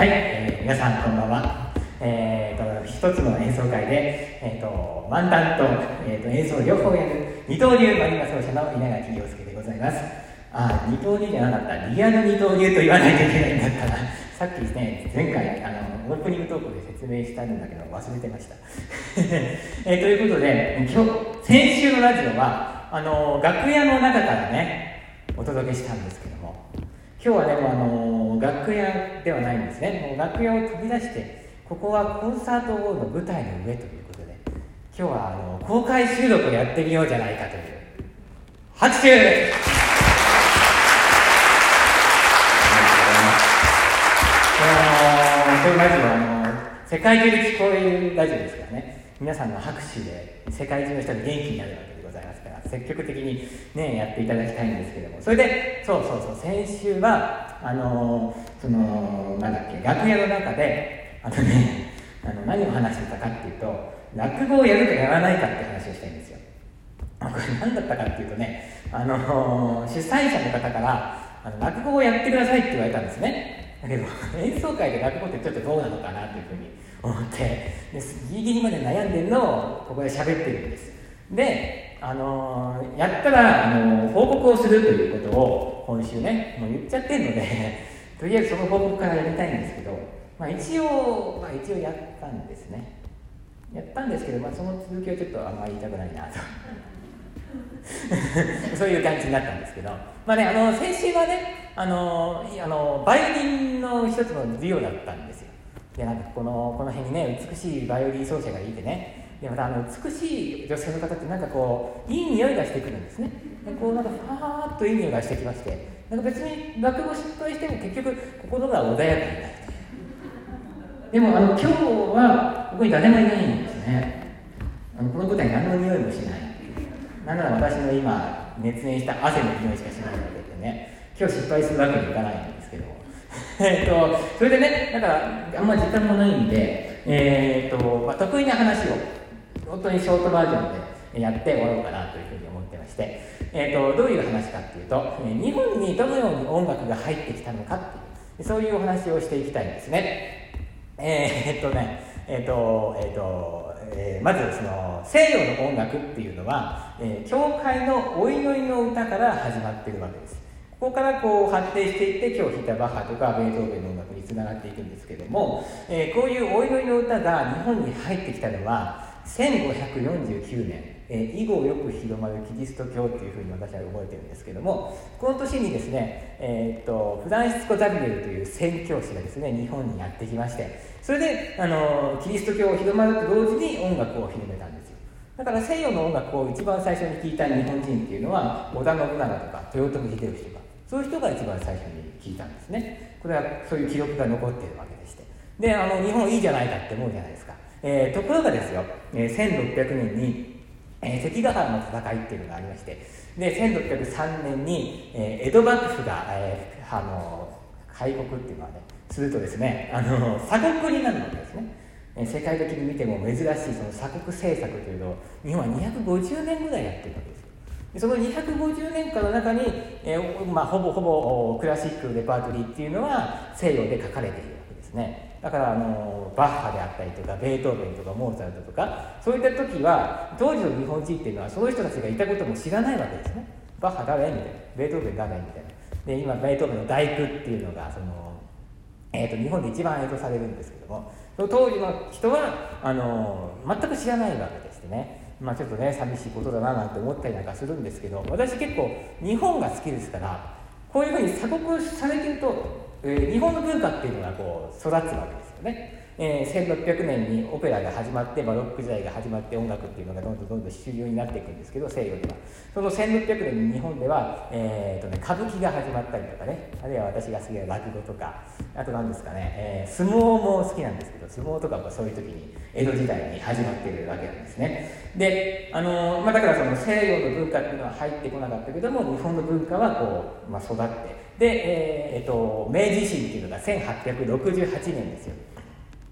はい、えー皆さんこんばんは。えー、と一つの演奏会で、えー、と漫談と,、えー、と演奏両方やる二刀流マリンバ奏者の稲垣陽介でございます。あ、二刀流じゃなかった、リアル二刀流と言わないといけないんだったら、さっきですね、前回あのオープニングトークで説明したんだけど忘れてました。えーということで、今日先週のラジオはあの楽屋の中からねお届けしたんですけども。今日はでもあの楽屋ではないんですね。もう楽屋を飛び出してここはコンサートホールの舞台の上ということで今日はあの公開収録をやってみようじゃないかという拍手このラジオはあの世界中で聞こえるラジオですからね皆さんの拍手で世界中の人が元気になるわけでございますから積極的にねやっていただきたいんですけどもそれでそうそうそう先週はあのそのなんだっけ楽屋の中であのねあの何を話してたかっていうと落語をやるかやらないかって話をしたいんですよ。これ何だったかっていうとねあの主催者の方からあの落語をやってくださいって言われたんですね。だけど 演奏会で落語ってちょっとどうなのかなというふうに思ってでギリギリまで悩んでるのをここで喋ってるんです。であのやったら、あの報告をするということを今週ねもう言っちゃってるので とりあえずその報告からやりたいんですけど、まあ、一応、まあ、一応やったんですね。やったんですけど、まあ、その続きはちょっとあんまり言いたくないなと。そういう感じになったんですけど、まあね、あの先週はねあのあのバイオリンの一つの授業だったんですよ。でなんかこのこの辺にね美しいバイオリン奏者がいてねでまたあの美しい女性の方ってなんかこういい匂いがしてくるんですね。でこうなんかファーッといい匂いがしてきまして。なんか別に落語失敗しても結局心が穏やかになる。でもあの今日はここに誰もいないんですね。あのこの舞台に何の匂いもしない。なんなら私の今熱演した汗の匂いしかしないわけでね。今日失敗するわけにいかないんですけど。えっとそれでねだからあんま時間もないんでえっと、まあ、得意な話を本当にショートバージョンでやって終わろうかなというふうに思ってまして、えー、とどういう話かっていうと日本にどのように音楽が入ってきたのかっていうそういうお話をしていきたいんですね。えーっとねえーっとえーっとえーまずその西洋の音楽っていうのは、えー教会のお祈りの歌から始まってるわけです。ここからこう発展していって今日弾いたバッハとかベートーベンの音楽につながっていくんですけども、えーこういうお祈りの歌が日本に入ってきたのは1549年、えー以後よく広まるキリスト教っていうふうに私は覚えてるんですけどもこの年にですね、えーっとフランシスコ・ザビエルという宣教師がですね日本にやってきましてそれであのキリスト教を広まると同時に音楽を広めたんですよ。だから西洋の音楽を一番最初に聴いた日本人っていうのは織田信長とか豊臣秀吉とかそういう人が一番最初に聞いたんですね。これはそういう記録が残っているわけでして。であの日本いいじゃないかって思うじゃないですか、えーところがですよ、えー1600年に、えー関ヶ原の戦いっていうのがありましてで1603年に、えー江戸幕府が、えーあの開国っていうのはねするとですねあの鎖国になるわけですね。えー世界的に見ても珍しいその鎖国政策というのを日本は250年ぐらいやってるわけですその250年間の中に、えーまあ、ほぼほぼクラシックレパートリーっていうのは西洋で書かれているわけですね。だからあのバッハであったりとかベートーベンとかモーツァルトとかそういった時は当時の日本人っていうのはその人たちがいたことも知らないわけですね。バッハ誰？みたいな。ベートーベン誰？みたいな。で今ベートーベンの「第九」っていうのがそのえー、と日本で一番演奏されるんですけどもその当時の人はあの全く知らないわけでしてね、まあ、ちょっとね寂しいことだななんて思ったりなんかするんですけど私結構日本が好きですからこういうふうに鎖国されてると、えー日本の文化っていうのがこう育つわけですよね。えー1600年にオペラが始まってバロック時代が始まって音楽っていうのがどんどんどんどん主流になっていくんですけど西洋では。その1600年に日本では、えーとね、歌舞伎が始まったりとかねあるいは私が好きな落語とかあと何ですかね、えー相撲も好きなんですけど相撲とかもそういう時に江戸時代に始まってるわけなんですね。で、あのーまあ、だからその西洋の文化っていうのは入ってこなかったけども日本の文化はこう、まあ、育って。で、えーえーと明治維新っていうのが1868年ですよ。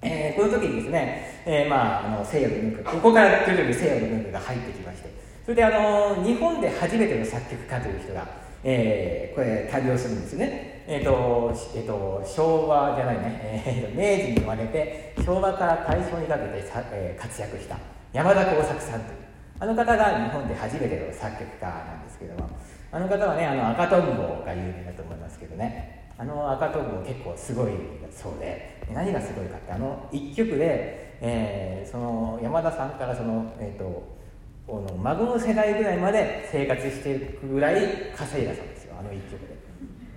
えーこの時にですね、えーまあ、あの西洋の文化ここから徐々に西洋の文化が入ってきましてそれであの日本で初めての作曲家という人が、えーこれ誕生するんですね、えーとえーと、昭和じゃないね、えー、明治に生まれて昭和から大正にかけてさ、えー、活躍した山田耕作さんというあの方が日本で初めての作曲家なんですけどもあの方はねあの赤とんぼが有名だと思いますけどね。あの赤とんぼ結構すごいそうで何がすごいかってあの一曲で、えー、その山田さんからその、えーとこの孫の世代ぐらいまで生活していくぐらい稼いだそうですよあの一曲で、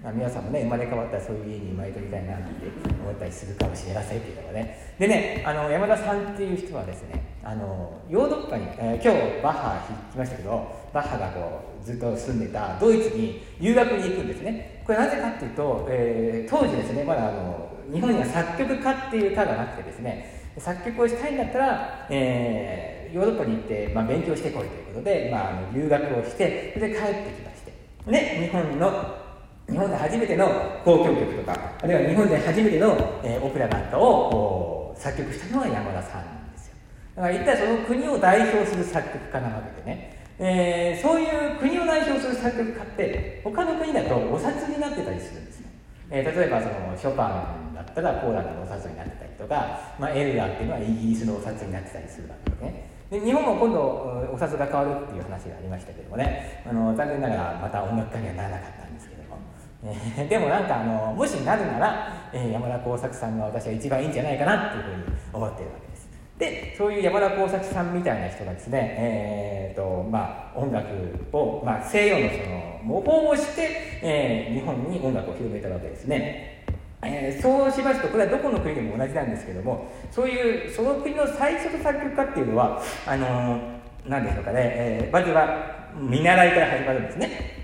まあ、皆さんもね生まれ変わったらそういう家に生まれてみたいななんて思ったりするかもしれませんけどもね。でねあの山田さんっていう人はですねあのヨーロッパに、えー、今日バッハ来ましたけどバッハがこうずっと住んでたドイツに留学に行くんですね。これなぜかっていうと、えー、当時ですねまだあの日本には作曲家っていう科がなくてですね作曲をしたいんだったら、えーヨーロッパに行って、まあ、勉強してこいということで、まあ、あの留学をしてそれで帰ってきましてで日本の日本で初めての交響曲とかあるいは日本で初めての、えー、オペラなんかを作曲したのは山田さんなんですよ。だから一体その国を代表する作曲家なわけでね。えー、そういう国を代表する作曲家って他の国だとお札になってたりするんですよ、えー、例えばそのショパンだったらポーランドのお札になってたりとか、まあ、エルガーっていうのはイギリスのお札になってたりするわけですね。で日本も今度お札が変わるっていう話がありましたけどもね。あの残念ながらまた音楽家にはならなかったんですけども、えー、でもなんかあのもしなるなら、え、山田耕作さんが私は一番いいんじゃないかなっていうふうに思っているわけです。でそういう山田耕作さんみたいな人がですね、えーとまあ、音楽を、まあ、西洋のその模倣をして、えー、日本に音楽を広めたわけですね。えー、そうしますとこれはどこの国でも同じなんですけどもそういうその国の最初の作曲家っていうのはあのー、何でしょうかね、えー、まずは見習いから始まるんですね。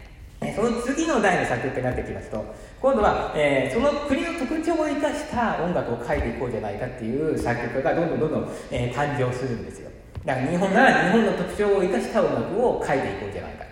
その次の代の作曲家になってきますと今度は、えー、その国の特徴を生かした音楽を書いていこうじゃないかっていう作曲家がどんどんどんどん、えー、誕生するんですよ。だから日本なら日本の特徴を生かした音楽を書いていこうじゃないか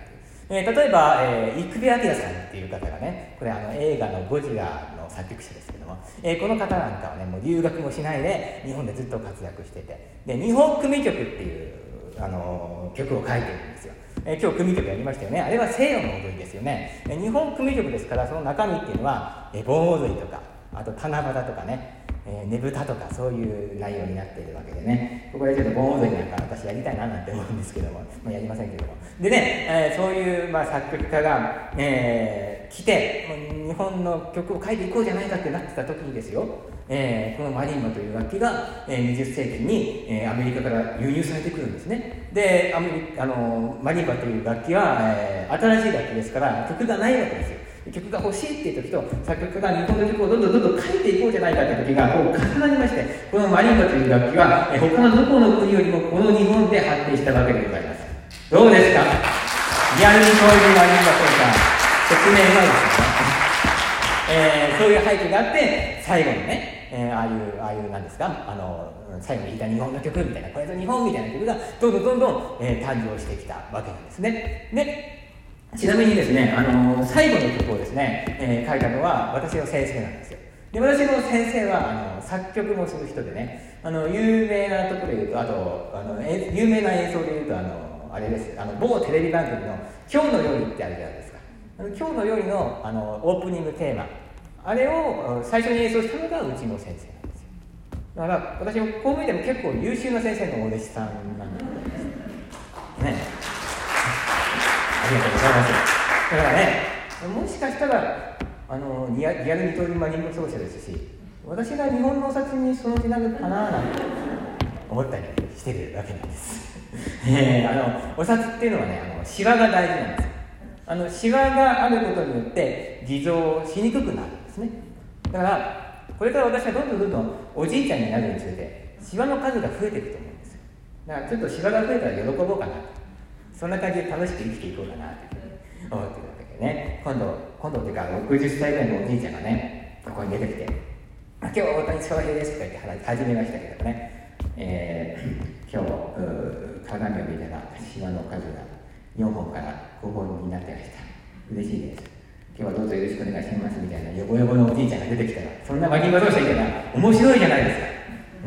えー、例えば、えー、生部明さんっていう方がねこれあの映画の「ゴジラ」の作曲者ですけども、えー、この方なんかはねもう留学もしないで日本でずっと活躍してて。で日本組曲っていう、あの曲を書いてるんですよ、え今日組曲やりましたよね。あれは西洋の踊りですよね、え日本組曲ですからその中身っていうのは、え盆踊りとかあと七夕とかね。えー、ねぶたとかそういう内容になっているわけでね。ここでちょっと盆踊りなんか私やりたいななんて思うんですけども、まあ、やりませんけども。でね、えー、そういう、まあ、作曲家が、えー、来て日本の曲を書いていこうじゃないかってなってた時にですよ、えー、このマリンバという楽器が、えー、20世紀に、えー、アメリカから輸入されてくるんですね。でアメリあのマリンバという楽器は、えー、新しい楽器ですから曲がないわけですよ。曲が欲しいっていう時と作曲家が日本の曲をどんどんどんどん書いていこうじゃないかって時がこう重なりましてこのマリンバという楽器は他のどこの国よりもこの日本で発展したわけでございます。どうですか？リアルにそういうマリンバというか説明うまいですね、えー、そういう背景があって最後にね、えー、ああいうああいうなんですか？あの最後に弾いた日本の曲みたいなこれぞ日本みたいな曲がどんどんどんどん、えー、誕生してきたわけなんですね。でちなみにですね、あの最後の曲をですね、えー、書いたのは私の先生なんですよ。で私の先生はあの作曲もする人でね、あの有名なところで言うと、あとあの有名な演奏で言うとあの、あれです、あの某テレビ番組の「今日の料理」ってあるじゃないですか。あの今日の料理のあのオープニングテーマ、あれを最初に演奏したのがうちの先生なんですよ。だから私もこう見ても結構優秀な先生のお弟子さんなんですね。ありがとうございます。だからねもしかしたらあのリアリアル二刀流マリング奏者ですし私が日本のお札にその気なるかななんて思ったりしてるわけなんです、えー、あのお札っていうのはねあのシワが大事なんですあのシワがあることによって偽造しにくくなるんですね。だからこれから私はどんどんどんどんおじいちゃんになるにつれてシワの数が増えていくと思うんですよ。だからちょっとシワが増えたら喜ぼうかなと。そんな感じで楽しく生きていこうかなというふうに思ってるわけでね。今度今度というか60歳ぐらいのおじいちゃんがねここに出てきて「今日は大谷翔平です」とか言って始めましたけどね、えー、今日鏡を見たらシワの数が4本から5本になってました。嬉しいです。今日はどうぞよろしくお願いしますみたいなヨボヨボのおじいちゃんが出てきたらそんなマギマ奏者いたら面白いじゃないですか。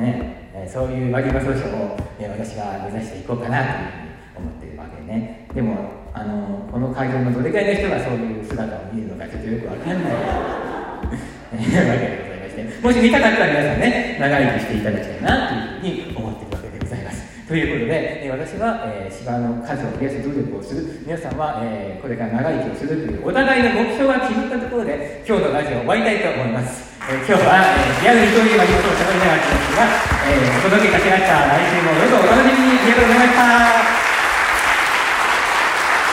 ね、そういうマギマ奏者を、え、私は目指していこうかなというふうに思ってるわけねでもあのこの会場のどれくらいの人がそういう姿を見るのかちょっとよくわかんないわけでございまして、もし見たかったら皆さんね、長生きしていただきたいなというふうに思ってるわけでございます。ということで、え私は、えー、芝の数を増やす努力をする、皆さんは、えー、これから長生きをするというお互いの目標が決まったところで、今日のラジオを終わりたいと思います。えー、今日は、えー、リアル二刀流のことをしゃべりながらですが、え、お届けいたしました。来週もどうぞお楽しみに。ありがとうございました。